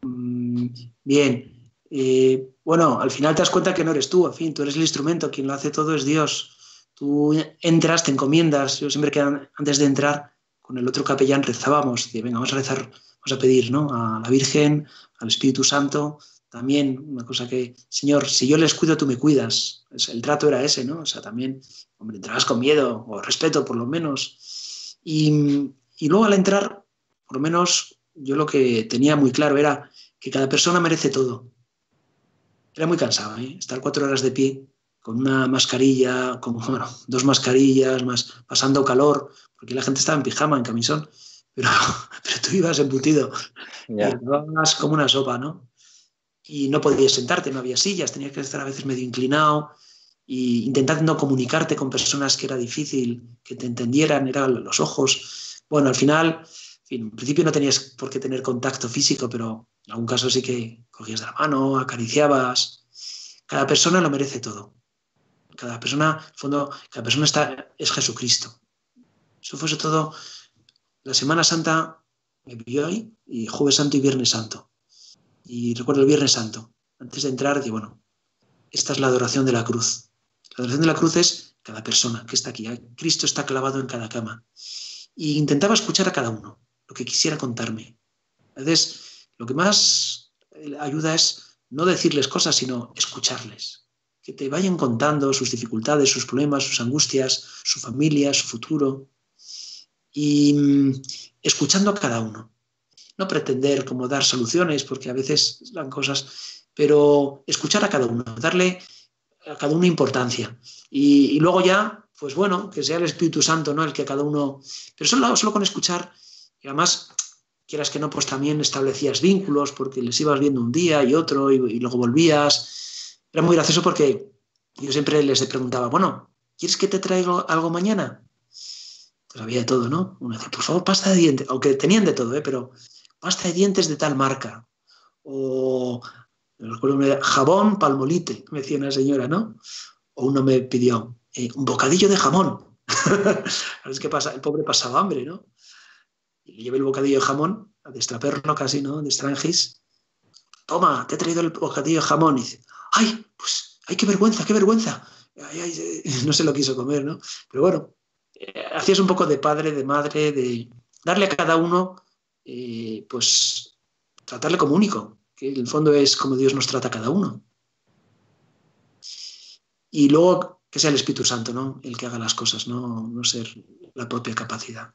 Mm, bien, eh, bueno, al final te das cuenta que no eres tú, en fin, tú eres el instrumento, quien lo hace todo es Dios. Tú entras, te encomiendas, yo siempre que antes de entrar con el otro capellán rezábamos, de venga, vamos a rezar, vamos a pedir ¿no? a la Virgen, al Espíritu Santo, también una cosa que, Señor, si yo les cuido, tú me cuidas. El trato era ese, ¿no? O sea, también, hombre, entrabas con miedo o respeto, por lo menos. Y, luego al entrar, por lo menos, yo lo que tenía muy claro era que cada persona merece todo. Era muy cansado, ¿eh? Estar cuatro horas de pie con una mascarilla, con bueno, dos mascarillas, más pasando calor, porque la gente estaba en pijama, en camisón, pero, pero tú ibas embutido. Yeah. Y como una sopa, ¿no? y no podías sentarte, no había sillas, tenías que estar a veces medio inclinado e intentando comunicarte con personas que era difícil que te entendieran, eran los ojos. Bueno, al final, en, principio no tenías por qué tener contacto físico, pero en algún caso sí que cogías de la mano, acariciabas. Cada persona lo merece todo. Cada persona, fondo, cada persona está, es Jesucristo. Eso fuese todo. La Semana Santa me vio ahí, y Jueves Santo y Viernes Santo y recuerdo el Viernes Santo, antes de entrar, que bueno, esta es la adoración de la cruz. La adoración de la cruz es cada persona que está aquí. Cristo está clavado en cada cama. Y intentaba escuchar a cada uno, lo que quisiera contarme. A veces, lo que más ayuda es no decirles cosas, sino escucharles. Que te vayan contando sus dificultades, sus problemas, sus angustias, su familia, su futuro. Y mm, escuchando a cada uno no pretender como dar soluciones, porque a veces dan cosas, pero escuchar a cada uno, darle a cada uno importancia. Y, luego ya, pues bueno, que sea el Espíritu Santo, ¿no? El que cada uno... Pero solo, solo con escuchar, y además, quieras que no, pues también establecías vínculos, porque les ibas viendo un día y otro, y, luego volvías. Era muy gracioso porque yo siempre les preguntaba, bueno, ¿quieres que te traiga algo mañana? Pues había de todo, ¿no? Uno decía, por favor, pasta de dientes, aunque tenían de todo, ¿eh? Pero pasta de dientes de tal marca. O jabón palmolite, me decía una señora, ¿no? O uno me pidió eh, un bocadillo de jamón. ¿Sabes qué pasa? El pobre pasaba hambre, ¿no? Y le llevé el bocadillo de jamón, a destraperlo casi, ¿no? De extranjis. Toma, te he traído el bocadillo de jamón. Y dice, ¡ay! Pues, ¡ay, qué vergüenza, qué vergüenza! no se lo quiso comer, ¿no? Pero bueno, eh, hacías un poco de padre, de madre, de darle a cada uno eh, pues tratarle como único, que en el fondo es como Dios nos trata a cada uno. Y luego que sea el Espíritu Santo, ¿no? El que haga las cosas, no, no ser la propia capacidad.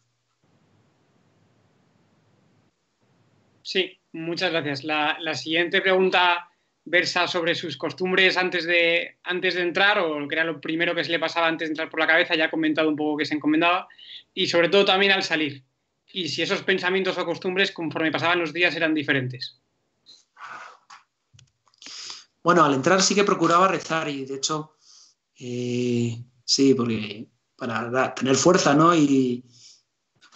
Sí, muchas gracias. La, siguiente pregunta versa sobre sus costumbres antes de, antes de entrar, o que era lo primero que se le pasaba antes de entrar por la cabeza, ya ha comentado un poco que se encomendaba, y sobre todo también al salir y si esos pensamientos o costumbres conforme pasaban los días eran diferentes. Bueno, al entrar sí que procuraba rezar y de hecho, eh, sí, porque para tener fuerza, ¿no? Y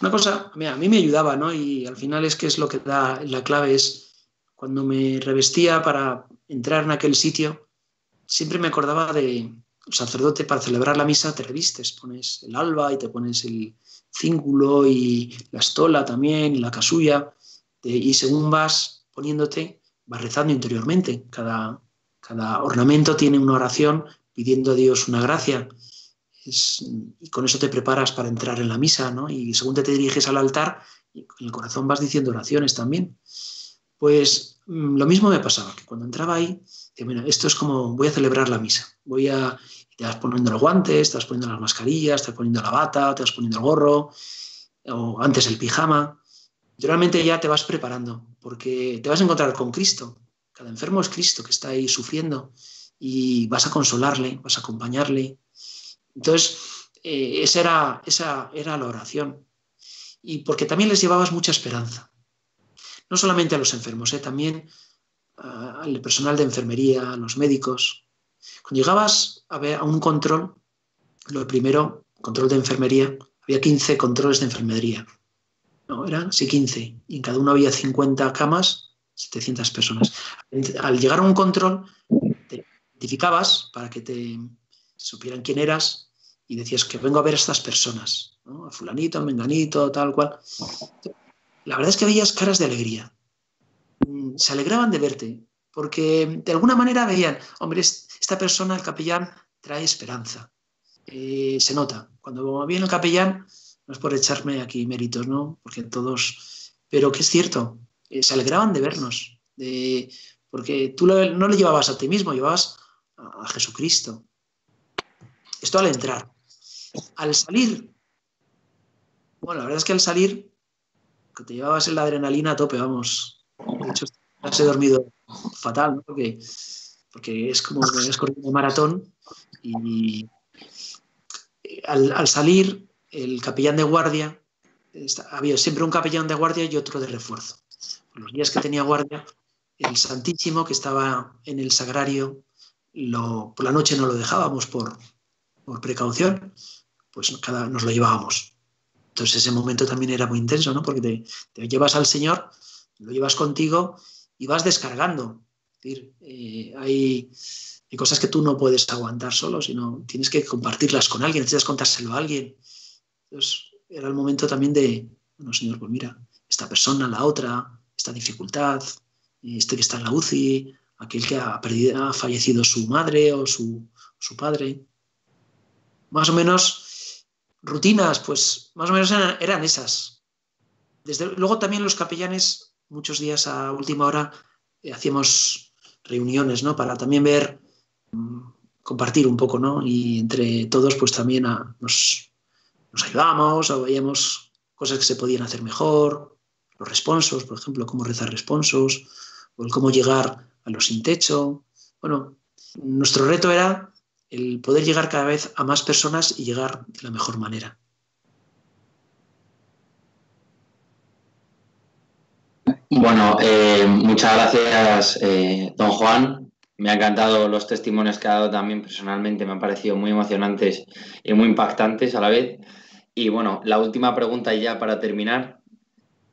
una cosa, a mí me ayudaba, ¿no? Y al final es que es lo que da la clave, es cuando me revestía para entrar en aquel sitio, siempre me acordaba de, sacerdote para celebrar la misa te revistes, pones el alba y te pones el, cíngulo y la estola también, y la casulla, y según vas poniéndote, vas rezando interiormente. Cada, cada ornamento tiene una oración pidiendo a Dios una gracia. y con eso te preparas para entrar en la misa, ¿no? Y según te diriges al altar, en el corazón vas diciendo oraciones también. Pues lo mismo me pasaba, que cuando entraba ahí, bueno, esto es como voy a celebrar la misa, voy a, te vas poniendo los guantes, te vas poniendo las mascarillas, te vas poniendo la bata, te vas poniendo el gorro, o antes el pijama. Realmente ya te vas preparando, porque te vas a encontrar con Cristo. Cada enfermo es Cristo que está ahí sufriendo y vas a consolarle, vas a acompañarle. Entonces, eh, esa, era, esa era la oración. Y porque también les llevabas mucha esperanza. No solamente a los enfermos, eh, también al personal de enfermería, a los médicos. Cuando llegabas a, ver, a un control, lo primero, control de enfermería, había 15 controles de enfermería. No, eran sí 15. Y en cada uno había 50 camas, 700 personas. Al llegar a un control, te identificabas para que te supieran quién eras y decías que vengo a ver a estas personas, a fulanito, a menganito, tal cual. La verdad es que veías caras de alegría. Mm, se alegraban de verte, porque de alguna manera veían, hombre, esta persona, el capellán, trae esperanza. Eh, se nota. Cuando viene el capellán, no es por echarme aquí méritos, ¿no? Porque todos. Pero que es cierto, eh, se alegraban de vernos, de... porque tú no le llevabas a ti mismo, llevabas a, Jesucristo. Esto al entrar. Al salir, bueno, la verdad es que al salir, que te llevabas la adrenalina a tope, vamos. De hecho, has dormido fatal, ¿no? Porque, porque es como que has corrido un maratón y al, salir, el capellán de guardia, había siempre un capellán de guardia y otro de refuerzo. Los días que tenía guardia, el Santísimo, que estaba en el sagrario, por la noche no lo dejábamos por, por precaución, pues cada, nos lo llevábamos. Entonces ese momento también era muy intenso, ¿no? Porque te, llevas al Señor, lo llevas contigo y vas descargando. Es decir, eh, hay, hay cosas que tú no puedes aguantar solo, sino tienes que compartirlas con alguien, necesitas contárselo a alguien. Entonces, era el momento también de, bueno, señor, pues mira, esta persona, la otra, esta dificultad, este que está en la UCI, aquel que ha, perdido, ha fallecido su madre o su, su padre. Más o menos, rutinas, pues más o menos eran, esas. Desde, luego también los capellanes, muchos días a última hora, eh, hacíamos reuniones, ¿no? Para también ver compartir un poco, ¿no? Y entre todos, pues también nos, nos ayudamos o veíamos cosas que se podían hacer mejor, los responsos, por ejemplo, cómo rezar responsos, o cómo llegar a los sin techo. Bueno, nuestro reto era el poder llegar cada vez a más personas y llegar de la mejor manera. Bueno, eh, muchas gracias, eh, don Juan. Me ha encantado los testimonios que ha dado también personalmente, me han parecido muy emocionantes y muy impactantes a la vez. Y bueno, la última pregunta ya para terminar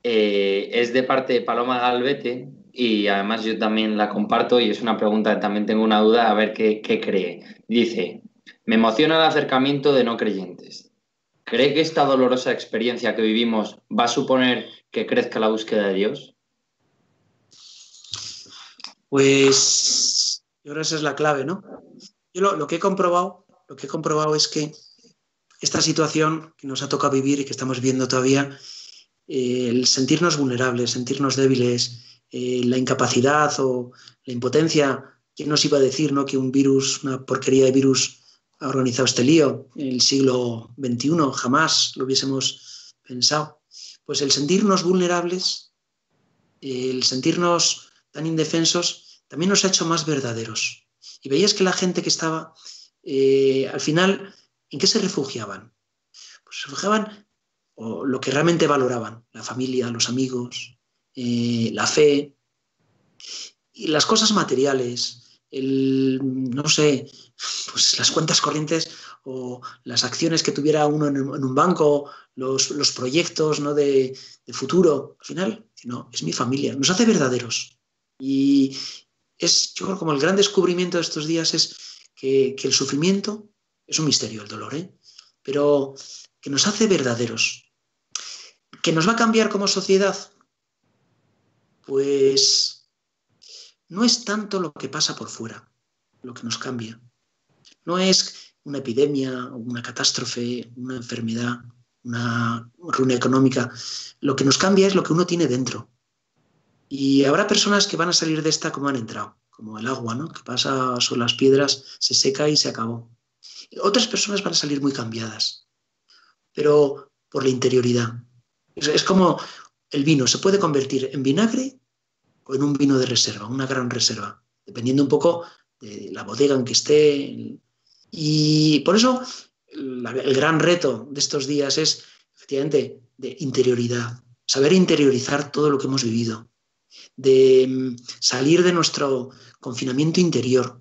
eh, es de parte de Paloma Galvete y además yo también la comparto y es una pregunta también tengo una duda a ver qué, qué cree. Dice, me emociona el acercamiento de no creyentes. ¿Cree que esta dolorosa experiencia que vivimos va a suponer que crezca la búsqueda de Dios? Pues yo creo que esa es la clave, ¿no? Yo lo, que he comprobado, lo que he comprobado es que esta situación que nos ha tocado vivir y que estamos viendo todavía, eh, el sentirnos vulnerables, sentirnos débiles, eh, la incapacidad o la impotencia, ¿quién nos iba a decir ¿no? que un virus, una porquería de virus, ha organizado este lío en el siglo XXI? Jamás lo hubiésemos pensado. Pues el sentirnos vulnerables, el sentirnos tan indefensos, también nos ha hecho más verdaderos. Y veías que la gente que estaba, eh, al final, ¿en qué se refugiaban? Pues se refugiaban o lo que realmente valoraban, la familia, los amigos, la fe, y las cosas materiales, el, no sé, pues las cuentas corrientes o las acciones que tuviera uno en, un banco, los, proyectos ¿no? de, futuro. Al final, no, es mi familia, nos hace verdaderos. Y, es, yo creo, como el gran descubrimiento de estos días es que, el sufrimiento es un misterio, el dolor, ¿eh? pero que nos hace verdaderos. ¿Que nos va a cambiar como sociedad? Pues no es tanto lo que pasa por fuera, lo que nos cambia. No es una epidemia, una catástrofe, una enfermedad, una ruina económica. Lo que nos cambia es lo que uno tiene dentro. Y habrá personas que van a salir de esta como han entrado, como el agua, ¿no? que pasa sobre las piedras, se seca y se acabó. Otras personas van a salir muy cambiadas, pero por la interioridad. Es, como el vino, se puede convertir en vinagre o en un vino de reserva, una gran reserva, dependiendo un poco de la bodega en que esté. Y por eso el gran reto de estos días es, efectivamente, de interioridad, saber interiorizar todo lo que hemos vivido, de mm, salir de nuestro confinamiento interior,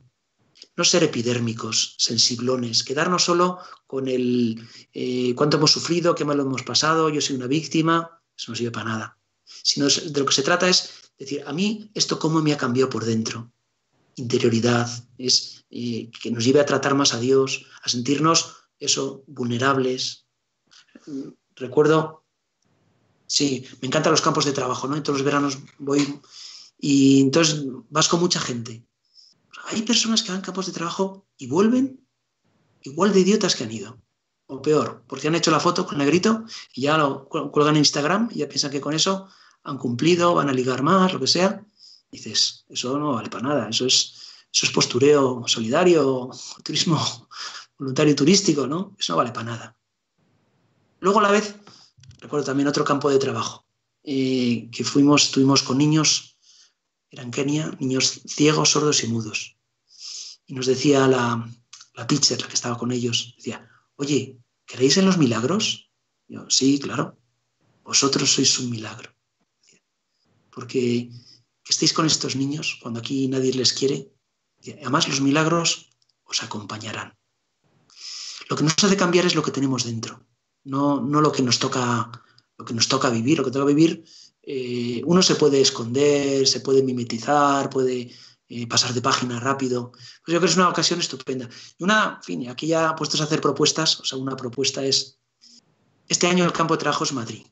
no ser epidérmicos, sensiblones, quedarnos solo con el eh, cuánto hemos sufrido, qué mal hemos pasado, yo soy una víctima, eso no sirve para nada. Sino de lo que se trata es decir, a mí esto cómo me ha cambiado por dentro. Interioridad, es eh, que nos lleve a tratar más a Dios, a sentirnos eso, vulnerables. Recuerdo, sí, me encantan los campos de trabajo, ¿no? En todos los veranos voy y entonces vas con mucha gente hay personas que van campos de trabajo y vuelven igual de idiotas que han ido. O peor, porque han hecho la foto con negrito y ya lo cuelgan en Instagram y ya piensan que con eso han cumplido, van a ligar más, lo que sea. dices, eso no vale para nada, eso es, eso es postureo solidario, turismo voluntario turístico, ¿no? Eso no vale para nada. Luego a la vez, recuerdo también otro campo de trabajo, eh, que fuimos, estuvimos con niños eran Kenia, niños ciegos, sordos y mudos. Y nos decía la, la teacher, la que estaba con ellos, decía, oye, ¿creéis en los milagros? yo, sí, claro, vosotros sois un milagro. Porque que estéis con estos niños cuando aquí nadie les quiere, además los milagros os acompañarán. Lo que nos hace cambiar es lo que tenemos dentro, no, no lo que nos toca, lo que nos toca vivir, lo que toca vivir eh, uno se puede esconder, se puede mimetizar, puede pasar de página rápido. Pues yo creo que es una ocasión estupenda. Y una, en fin, aquí ya puestos a hacer propuestas, o sea, una propuesta es, este año el campo de trabajo es Madrid.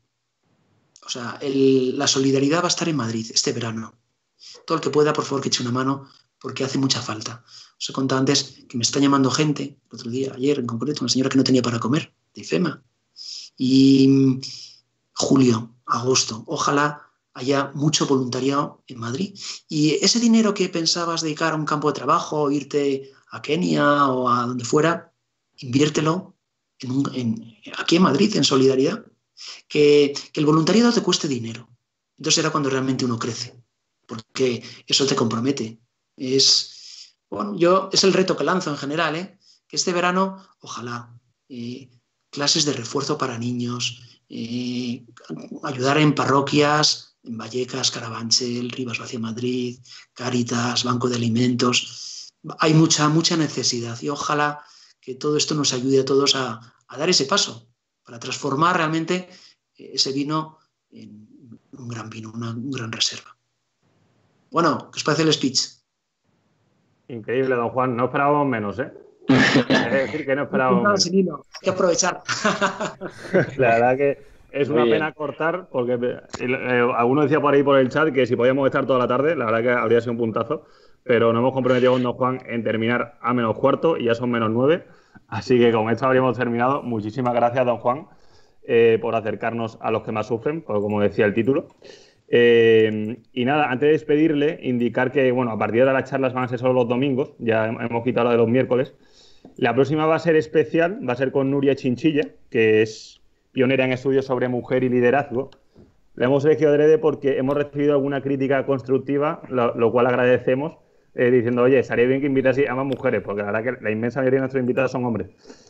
O sea, la solidaridad va a estar en Madrid este verano. Todo el que pueda, por favor, que eche una mano, porque hace mucha falta. Os he contado antes que me está llamando gente, el otro día, ayer en concreto, una señora que no tenía para comer, de IFEMA. Y julio, agosto. Ojalá haya mucho voluntariado en Madrid. Y ese dinero que pensabas dedicar a un campo de trabajo, irte a Kenia o a donde fuera, inviértelo aquí en Madrid, en solidaridad. Que, el voluntariado te cueste dinero. Entonces era cuando realmente uno crece, porque eso te compromete. Es, bueno, yo, es el reto que lanzo en general, ¿eh? que este verano, ojalá, eh, clases de refuerzo para niños, eh, ayudar en parroquias, en Vallecas, Carabanchel, Rivas Vacia Madrid, Cáritas, Banco de Alimentos. Hay mucha, mucha necesidad y ojalá que todo esto nos ayude a todos a, dar ese paso para transformar realmente ese vino en un gran vino, una, gran reserva. Bueno, ¿qué os parece el speech? Increíble, don Juan. No esperábamos menos, ¿eh? Es decir, que no esperábamos. Hay que aprovechar. La verdad que es una pena cortar, porque eh, alguno decía por ahí por el chat que si podíamos estar toda la tarde, la verdad que habría sido un puntazo, pero nos hemos comprometido con don Juan en terminar a menos cuarto y ya son menos nueve. Así que con esto habríamos terminado. Muchísimas gracias, don Juan, eh, por acercarnos a los que más sufren, como decía el título. Eh, y nada, antes de despedirle, indicar que, bueno, a partir de las charlas van a ser solo los domingos, ya hemos quitado la de los miércoles. La próxima va a ser especial, va a ser con Nuria Chinchilla, que es pionera en estudios sobre mujer y liderazgo. La hemos elegido adrede porque hemos recibido alguna crítica constructiva, lo, cual agradecemos, eh, diciendo, oye, estaría bien que invitase a más mujeres, porque la verdad que la inmensa mayoría de nuestros invitados son hombres.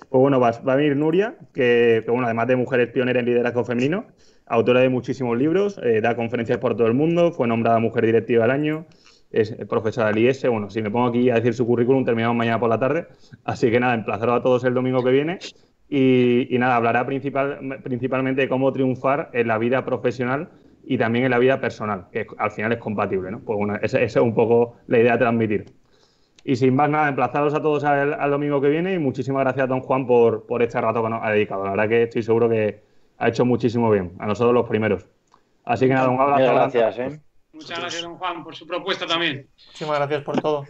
Pues bueno, va, va a venir Nuria, que, que, además de mujeres pionera en liderazgo femenino, autora de muchísimos libros, eh, da conferencias por todo el mundo, fue nombrada Mujer Directiva del Año, es profesora del IES. Bueno, si me pongo aquí a decir su currículum, terminamos mañana por la tarde. Así que nada, emplazaros a todos el domingo que viene. Y, nada, hablará principal, principalmente de cómo triunfar en la vida profesional y también en la vida personal, que al final es compatible, ¿no? Pues bueno, esa, es un poco la idea de transmitir. Y sin más nada, emplazaros a todos al, domingo que viene y muchísimas gracias, don Juan, por, por este rato que nos ha dedicado. La verdad que estoy seguro que ha hecho muchísimo bien, a nosotros los primeros. Así que nada, un abrazo. Gracias, ¿eh? Muchas gracias, don Juan, por su propuesta también. Muchísimas gracias por todo.